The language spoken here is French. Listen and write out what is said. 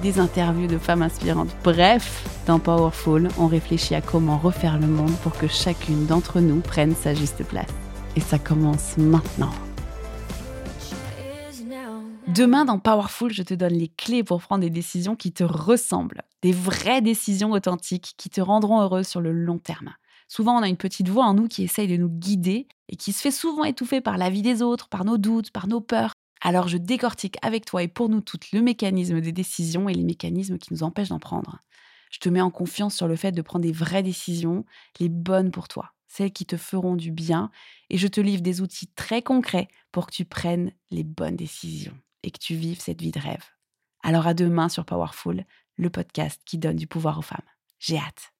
des interviews de femmes inspirantes. Bref, dans Powerful, on réfléchit à comment refaire le monde pour que chacune d'entre nous prenne sa juste place. Et ça commence maintenant. Demain, dans Powerful, je te donne les clés pour prendre des décisions qui te ressemblent, des vraies décisions authentiques qui te rendront heureux sur le long terme. Souvent, on a une petite voix en nous qui essaye de nous guider et qui se fait souvent étouffer par la vie des autres, par nos doutes, par nos peurs, alors je décortique avec toi et pour nous toutes le mécanisme des décisions et les mécanismes qui nous empêchent d'en prendre. Je te mets en confiance sur le fait de prendre des vraies décisions, les bonnes pour toi, celles qui te feront du bien, et je te livre des outils très concrets pour que tu prennes les bonnes décisions et que tu vives cette vie de rêve. Alors à demain sur Powerful, le podcast qui donne du pouvoir aux femmes. J'ai hâte.